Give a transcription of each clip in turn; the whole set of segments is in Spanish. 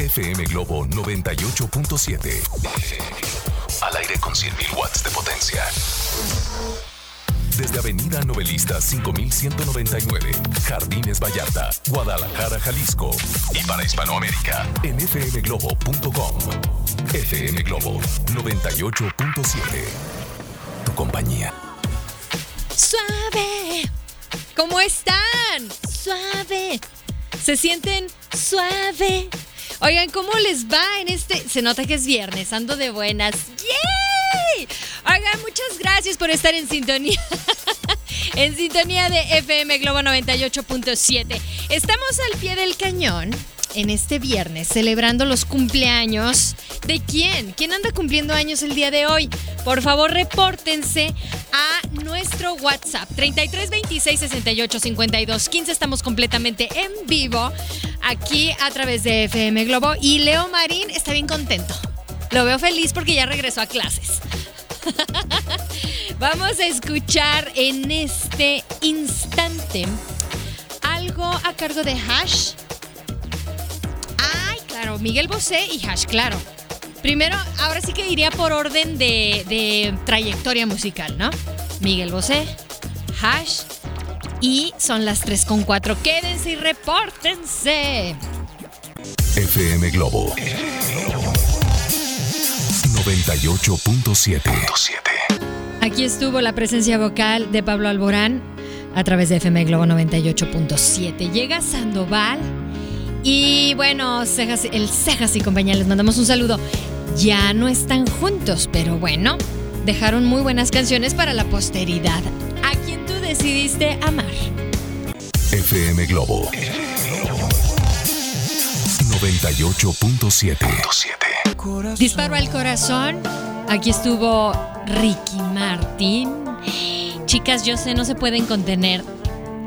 FM Globo 98.7. Al aire con 100.000 watts de potencia. Desde Avenida Novelista 5199, Jardines Vallarta, Guadalajara, Jalisco. Y para Hispanoamérica, en fmglobo.com. FM Globo 98.7. Tu compañía. Suave. ¿Cómo están? Suave. ¿Se sienten suave? Oigan, ¿cómo les va en este? Se nota que es viernes, ando de buenas. ¡Yay! Oigan, muchas gracias por estar en sintonía. en sintonía de FM Globo 98.7. Estamos al pie del cañón en este viernes celebrando los cumpleaños. ¿De quién? ¿Quién anda cumpliendo años el día de hoy? Por favor, repórtense a nuestro WhatsApp 33 26 68 52 15. Estamos completamente en vivo aquí a través de FM Globo y Leo Marín está bien contento. Lo veo feliz porque ya regresó a clases. Vamos a escuchar en este instante algo a cargo de Hash. Claro, Miguel Bosé y Hash, claro. Primero, ahora sí que iría por orden de, de trayectoria musical, ¿no? Miguel Bosé, Hash y son las 3 con 4. Quédense y repórtense. FM Globo 98.7. Aquí estuvo la presencia vocal de Pablo Alborán a través de FM Globo 98.7. Llega Sandoval y bueno, Cejas, el Cejas y compañía, les mandamos un saludo. Ya no están juntos, pero bueno, dejaron muy buenas canciones para la posteridad. A quien tú decidiste amar. FM Globo 98.7. Disparo al corazón. Aquí estuvo Ricky Martin. Chicas, yo sé, no se pueden contener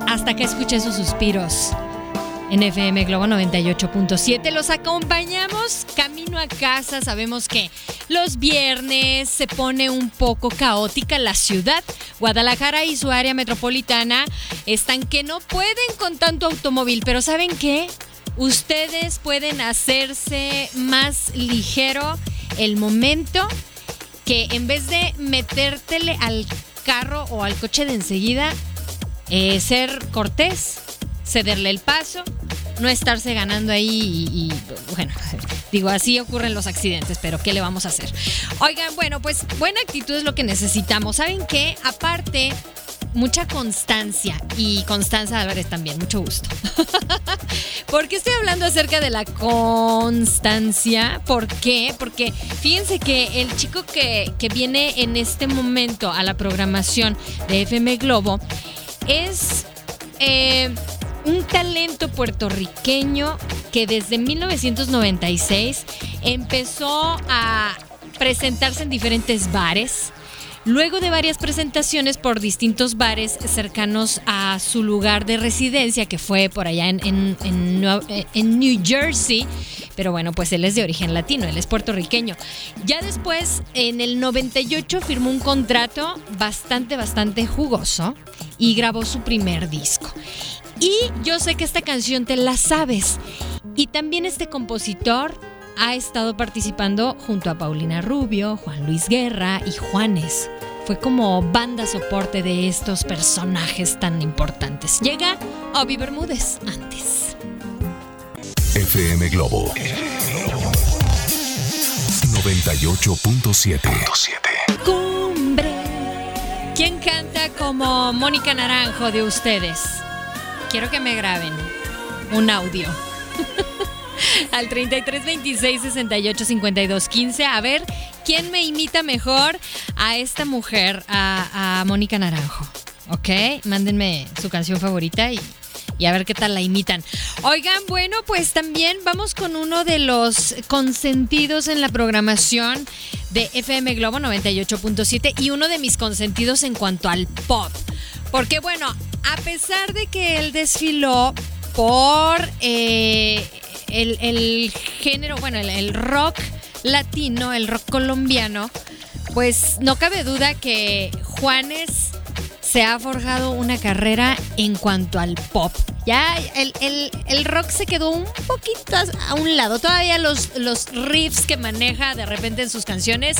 hasta que escuché sus suspiros. En FM Globo 98.7 los acompañamos camino a casa. Sabemos que los viernes se pone un poco caótica la ciudad. Guadalajara y su área metropolitana están que no pueden con tanto automóvil, pero ¿saben qué? Ustedes pueden hacerse más ligero el momento que en vez de metértele al carro o al coche de enseguida, eh, ser cortés, cederle el paso, no estarse ganando ahí y, bueno, digo, así ocurren los accidentes, pero ¿qué le vamos a hacer? Oigan, bueno, pues buena actitud es lo que necesitamos. ¿Saben qué? Aparte, mucha constancia y Constanza Álvarez también, mucho gusto. ¿Por qué estoy hablando acerca de la constancia? ¿Por qué? Porque fíjense que el chico que, que viene en este momento a la programación de FM Globo es... Eh, un talento puertorriqueño que desde 1996 empezó a presentarse en diferentes bares. Luego de varias presentaciones por distintos bares cercanos a su lugar de residencia, que fue por allá en, New Jersey, pero bueno, pues él es de origen latino, él es puertorriqueño. Ya después, en el 98, firmó un contrato bastante, bastante jugoso y grabó su primer disco. Y yo sé que esta canción te la sabes. Y también este compositor ha estado participando junto a Paulina Rubio, Juan Luis Guerra y Juanes. Fue como banda soporte de estos personajes tan importantes. Llega Obi Bermúdez antes. FM Globo 98.7. Cumbre. ¿Quién canta como Mónica Naranjo de ustedes? Quiero que me graben un audio. Al 33 26 68 52 15. A ver quién me imita mejor a esta mujer, a, a Mónica Naranjo. ¿Ok? Mándenme su canción favorita y y a ver qué tal la imitan. Oigan, bueno, pues también vamos con uno de los consentidos en la programación de FM Globo 98.7 y uno de mis consentidos en cuanto al pop. Porque bueno, a pesar de que él desfiló por eh, el, género, bueno, el rock latino, el rock colombiano, pues no cabe duda que Juanes se ha forjado una carrera en cuanto al pop. Ya el, rock se quedó un poquito a un lado. Todavía los, los riffs que maneja de repente en sus canciones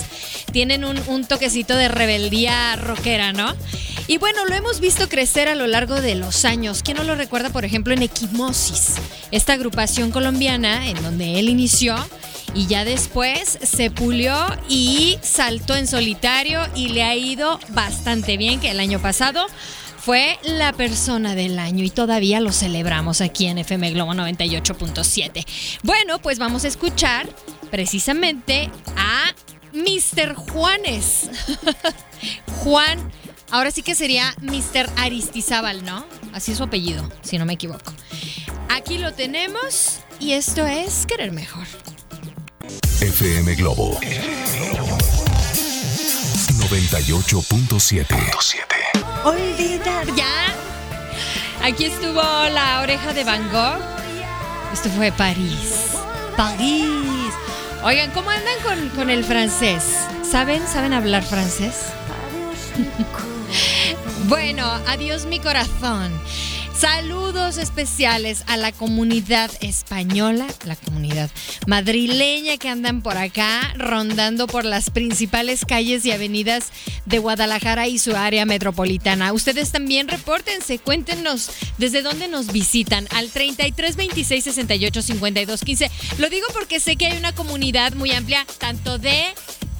tienen un, un toquecito de rebeldía rockera, ¿no? Y bueno, lo hemos visto crecer a lo largo de los años. ¿Quién no lo recuerda, por ejemplo, en Equimosis? Esta agrupación colombiana en donde él inició y ya después se pulió y saltó en solitario y le ha ido bastante bien, que el año pasado fue la persona del año y todavía lo celebramos aquí en FM Globo 98.7. Bueno, pues vamos a escuchar precisamente a Mr. Juanes. Juan, ahora sí que sería Mr. Aristizábal, ¿no? Así es su apellido, si no me equivoco. Aquí lo tenemos y esto es Querer Mejor. FM Globo 98.7. Olvidar. Ya. Aquí estuvo la oreja de Van Gogh. Esto fue París. París. Oigan, ¿cómo andan con, con el francés? ¿Saben? ¿Saben hablar francés? Bueno, adiós mi corazón. Saludos especiales a la comunidad española, la comunidad madrileña que andan por acá, rondando por las principales calles y avenidas de Guadalajara y su área metropolitana. Ustedes también repórtense, cuéntenos desde dónde nos visitan al 33 26 68 52 15. Lo digo porque sé que hay una comunidad muy amplia, tanto de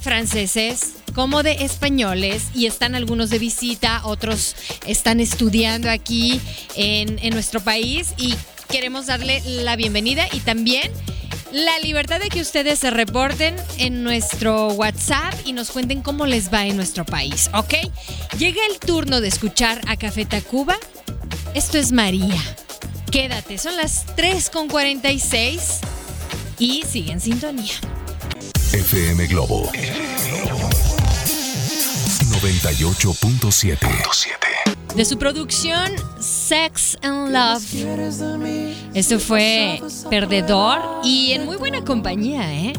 franceses como de españoles y están algunos de visita, otros están estudiando aquí en, nuestro país y queremos darle la bienvenida y también la libertad de que ustedes se reporten en nuestro WhatsApp y nos cuenten cómo les va en nuestro país, ¿ok? Llega el turno de escuchar a Café Tacuba. Esto es María. Quédate, son las 3.46 y sigue en sintonía. FM Globo 98.7. De su producción Sex and Love. Esto fue Perdedor y en muy buena compañía, ¿eh?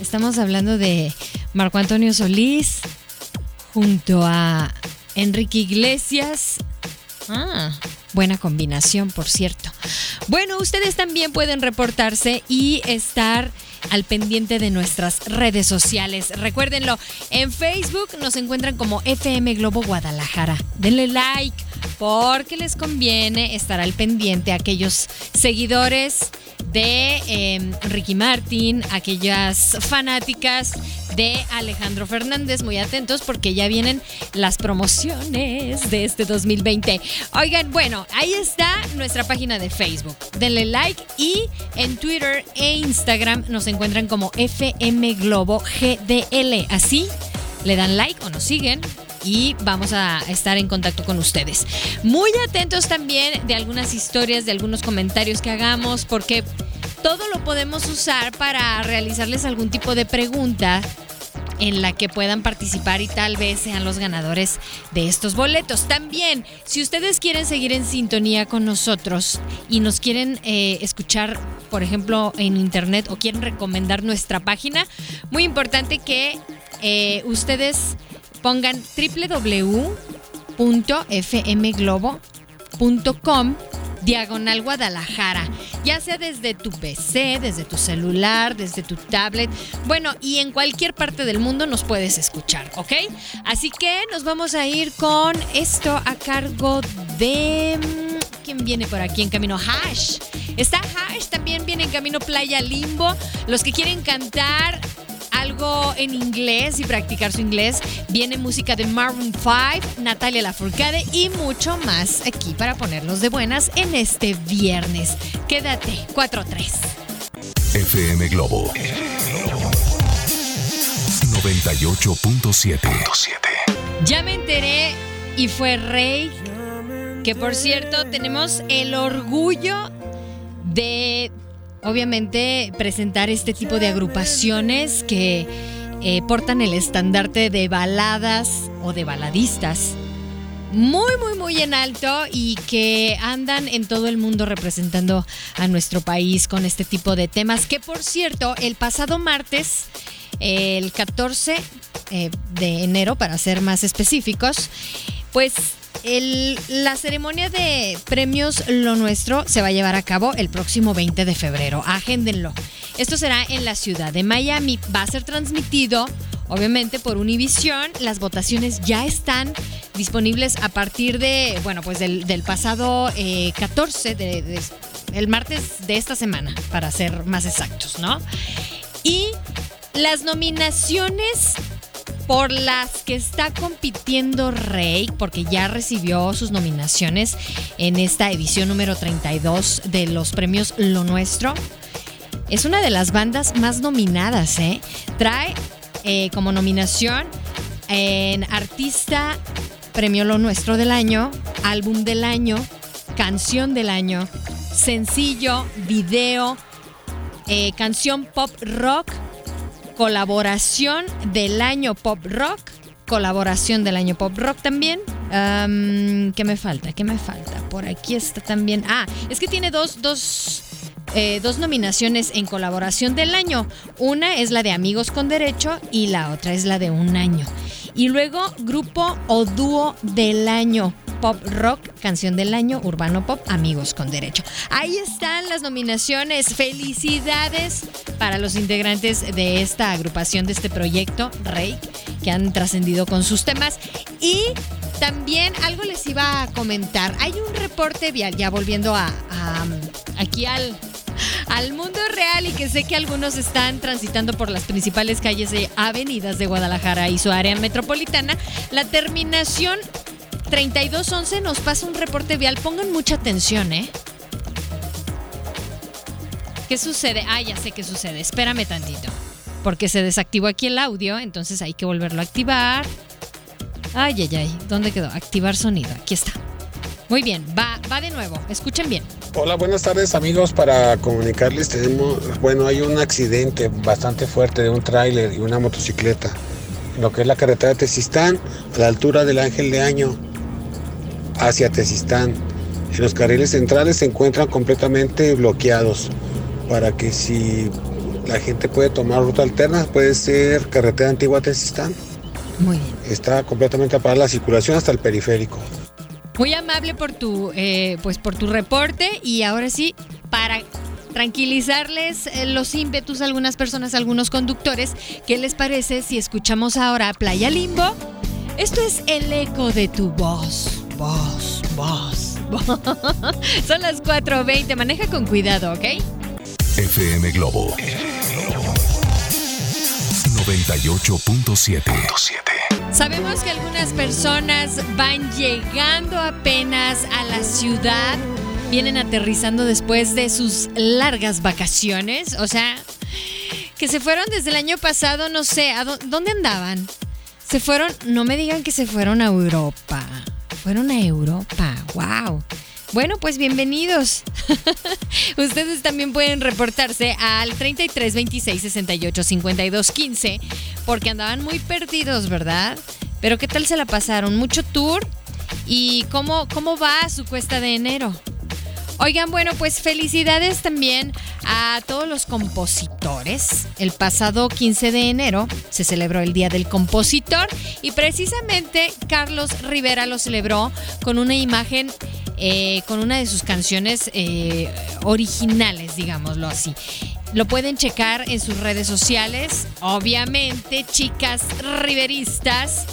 Estamos hablando de Marco Antonio Solís junto a Enrique Iglesias. Ah, buena combinación, por cierto. Bueno, ustedes también pueden reportarse y estar al pendiente de nuestras redes sociales. Recuérdenlo, en Facebook nos encuentran como FM Globo Guadalajara. Denle like porque les conviene estar al pendiente a aquellos seguidores de em, Ricky Martin, aquellas fanáticas de Alejandro Fernández. Muy atentos porque ya vienen las promociones de este 2020. Oigan, bueno, ahí está nuestra página de Facebook. Denle like y en Twitter e Instagram nos encuentran como FM Globo GDL. Así le dan like o nos siguen y vamos a estar en contacto con ustedes. Muy atentos también de algunas historias, de algunos comentarios que hagamos, porque todo lo podemos usar para realizarles algún tipo de pregunta en la que puedan participar y tal vez sean los ganadores de estos boletos. También, si ustedes quieren seguir en sintonía con nosotros y nos quieren eh, escuchar, por ejemplo, en internet o quieren recomendar nuestra página, muy importante que eh, ustedes pongan www.fmglobo.com diagonal Guadalajara, ya sea desde tu PC, desde tu celular, desde tu tablet, bueno, y en cualquier parte del mundo nos puedes escuchar, ¿ok? Así que nos vamos a ir con esto a cargo de... Mm, ¿Quién viene por aquí en camino? Hash. Está Hash, también viene en camino Playa Limbo. Los que quieren cantar algo en inglés y practicar su inglés, viene música de Maroon 5, Natalia Lafourcade y mucho más aquí para ponerlos de buenas en este viernes. Quédate, 4-3. FM Globo 98.7. Ya me enteré y fue rey Que por cierto, tenemos el orgullo de, obviamente, presentar este tipo de agrupaciones que eh, portan el estandarte de baladas o de baladistas muy, muy, muy en alto y que andan en todo el mundo representando a nuestro país con este tipo de temas. Que por cierto, el pasado martes, el 14 eh, de enero, para ser más específicos, pues la ceremonia de premios Lo Nuestro se va a llevar a cabo el próximo 20 de febrero. Agéndenlo. Esto será en la ciudad de Miami. Va a ser transmitido obviamente por Univision. Las votaciones ya están disponibles a partir de, bueno, pues del, pasado 14, eh, de, el martes de esta semana, para ser más exactos, ¿no? Y las nominaciones por las que está compitiendo Rey, porque ya recibió sus nominaciones en esta edición número 32 de los premios Lo Nuestro. Es una de las bandas más nominadas, ¿eh? Trae eh, como nominación en Artista Premio Lo Nuestro del Año, Álbum del Año, Canción del Año, Sencillo, Video, eh, Canción Pop Rock, Colaboración del Año Pop Rock, Colaboración del Año Pop Rock también. ¿Qué me falta? ¿Qué me falta? Por aquí está también. Ah, es que tiene dos, dos eh, dos nominaciones en colaboración del año. Una es la de Amigos con Derecho y la otra es la de Un Año. Y luego grupo o dúo del año. Pop Rock, Canción del Año, Urbano Pop, Amigos con Derecho. Ahí están las nominaciones. Felicidades para los integrantes de esta agrupación, de este proyecto, Rey, que han trascendido con sus temas. Y también algo les iba a comentar. Hay un reporte vial, ya volviendo a aquí al al mundo real y que sé que algunos están transitando por las principales calles de avenidas de Guadalajara y su área metropolitana, la terminación 3211 nos pasa un reporte vial. Pongan mucha atención, ¿eh? ¿Qué sucede? Ah, ya sé qué sucede. Espérame tantito. Porque se desactivó aquí el audio, entonces hay que volverlo a activar. Ay, ay, ay. ¿Dónde quedó? Activar sonido. Aquí está. Muy bien, va, va de nuevo. Escuchen bien. Hola, buenas tardes amigos. Para comunicarles, tenemos, bueno, hay un accidente bastante fuerte de un tráiler y una motocicleta. Lo que es la carretera de Tezistán, a la altura del Ángel de Año, hacia Tezistán. En los carriles centrales se encuentran completamente bloqueados para que si la gente puede tomar ruta alterna, puede ser carretera antigua Tezistán. Muy bien. Está completamente apagada la circulación hasta el periférico. Muy amable por tu, eh, pues por tu reporte y ahora sí, para tranquilizarles eh, los ímpetus a algunas personas, a algunos conductores, ¿qué les parece si escuchamos ahora Playa Limbo? Esto es el eco de tu voz, voz, voz. voz. Son las 4.20, maneja con cuidado, ¿ok? FM Globo 98.7 Sabemos que algunas personas van llegando apenas a la ciudad, vienen aterrizando después de sus largas vacaciones, o sea, que se fueron desde el año pasado, no sé, ¿a dónde andaban? Se fueron, no me digan que se fueron a Europa, fueron a Europa, wow. Bueno, pues bienvenidos. Ustedes también pueden reportarse al 33 26 68 52 15 porque andaban muy perdidos, ¿verdad? Pero ¿qué tal se la pasaron? ¿Mucho tour? ¿Y cómo, cómo va su cuesta de enero? Oigan, bueno, pues felicidades también a todos los compositores. El pasado 15 de enero se celebró el Día del Compositor y precisamente Carlos Rivera lo celebró con una imagen eh, con una de sus canciones eh, originales, digámoslo así. Lo pueden checar en sus redes sociales. Obviamente, chicas riveristas.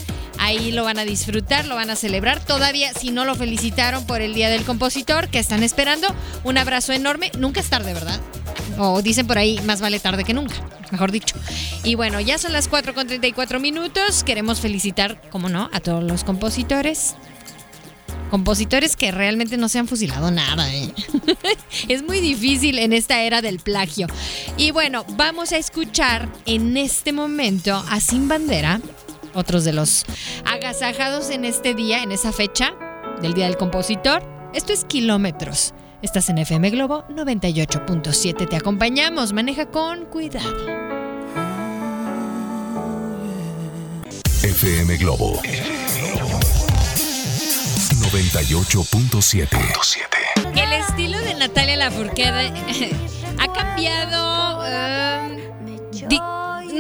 Ahí lo van a disfrutar, lo van a celebrar. Todavía, si no lo felicitaron por el Día del Compositor, que están esperando, un abrazo enorme. Nunca es tarde, ¿verdad? O dicen por ahí, más vale tarde que nunca, mejor dicho. Y bueno, ya son las 4 con 34 minutos. Queremos felicitar, como no, a todos los compositores, compositores que realmente no se han fusilado nada. ¿eh? es muy difícil en esta era del plagio. Y bueno, vamos a escuchar en este momento a Sin Bandera, otros de los agasajados en este día, en esa fecha. del Día del Compositor. Esto es Kilómetros. Estás en FM Globo 98.7. Te acompañamos. Maneja con cuidado. FM Globo 98.7. El estilo de Natalia Lafourcade ha cambiado. eh,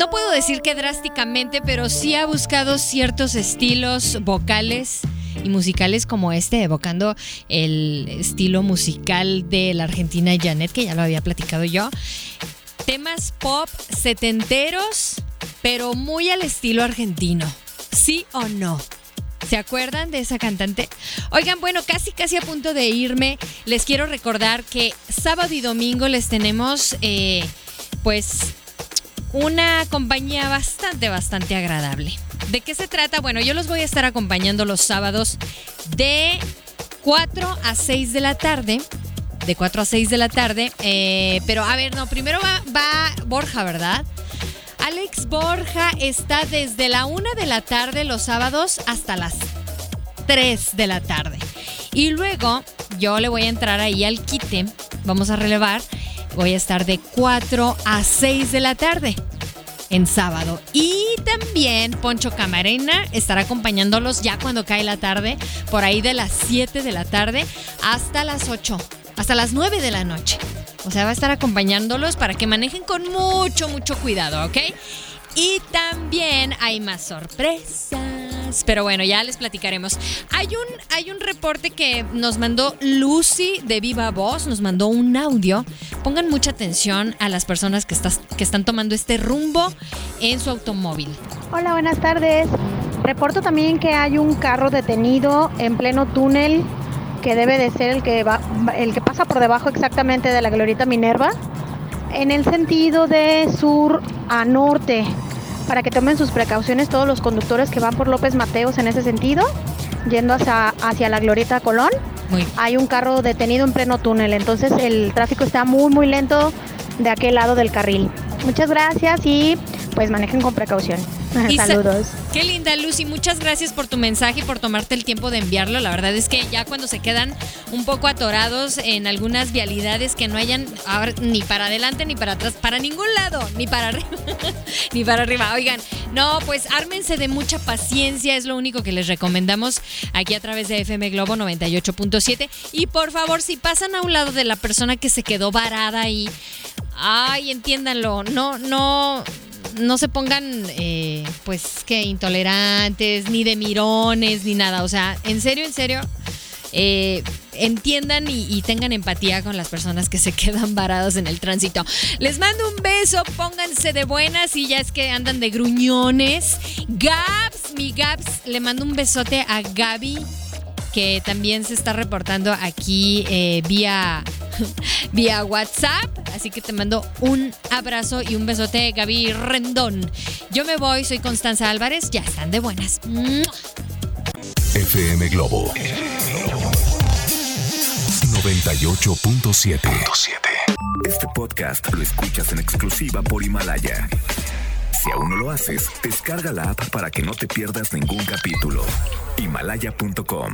no puedo decir que drásticamente, pero sí ha buscado ciertos estilos vocales y musicales como este, evocando el estilo musical de la argentina Janet, que ya lo había platicado yo. Temas pop setenteros, pero muy al estilo argentino. ¿Sí o no? ¿Se acuerdan de esa cantante? Oigan, bueno, casi casi a punto de irme, les quiero recordar que sábado y domingo les tenemos, eh, pues, una compañía bastante, bastante agradable. ¿De qué se trata? Bueno, yo los voy a estar acompañando los sábados de 4 a 6 de la tarde. De 4 a 6 de la tarde. eh, pero a ver, no, primero va, va Borja, ¿verdad? Alex Borja está desde la 1 de la tarde los sábados hasta las 3 de la tarde. Y luego yo le voy a entrar ahí al quite. Vamos a relevar. Voy a estar de 4 a 6 de la tarde en sábado. Y también Poncho Camarena estará acompañándolos ya cuando cae la tarde, por ahí de las 7 de la tarde hasta las 8, hasta las 9 de la noche. O sea, va a estar acompañándolos para que manejen con mucho, mucho cuidado, ¿ok? Y también hay más sorpresas. Pero bueno, ya les platicaremos. Hay un, hay un reporte que nos mandó Lucy de Viva Voz, nos mandó un audio. Pongan mucha atención a las personas que, que están tomando este rumbo en su automóvil. Hola, buenas tardes. Reporto también que hay un carro detenido en pleno túnel que debe de ser el que va, el que pasa por debajo exactamente de la glorieta Minerva en el sentido de sur a norte para que tomen sus precauciones todos los conductores que van por López Mateos en ese sentido yendo hacia, hacia la glorieta Colón. Muy hay un carro detenido en pleno túnel entonces el tráfico está muy muy lento de aquel lado del carril. Muchas gracias y pues manejen con precaución Y sa- saludos Qué linda Lucy, muchas gracias por tu mensaje y por tomarte el tiempo de enviarlo. La verdad es que ya cuando se quedan un poco atorados en algunas vialidades que no hayan ahora, ni para adelante ni para atrás, para ningún lado, ni para arriba, ni para arriba. Oigan, no, pues ármense de mucha paciencia, es lo único que les recomendamos aquí a través de FM Globo 98.7. Y por favor, si pasan a un lado de la persona que se quedó varada ahí, ay, entiéndanlo, no, no no se pongan, eh, pues, que intolerantes, ni de mirones, ni nada. O sea, en serio, en serio, eh, entiendan y, tengan empatía con las personas que se quedan varadas en el tránsito. Les mando un beso, pónganse de buenas y ya es que andan de gruñones. Gabs, mi Gabs, le mando un besote a Gaby que también se está reportando aquí eh, vía, vía WhatsApp. Así que te mando un abrazo y un besote, Gaby Rendón. Yo me voy, soy Constanza Álvarez, ya están de buenas. FM Globo 98.7. Este podcast lo escuchas en exclusiva por Himalaya. Si aún no lo haces, descarga la app para que no te pierdas ningún capítulo. Himalaya.com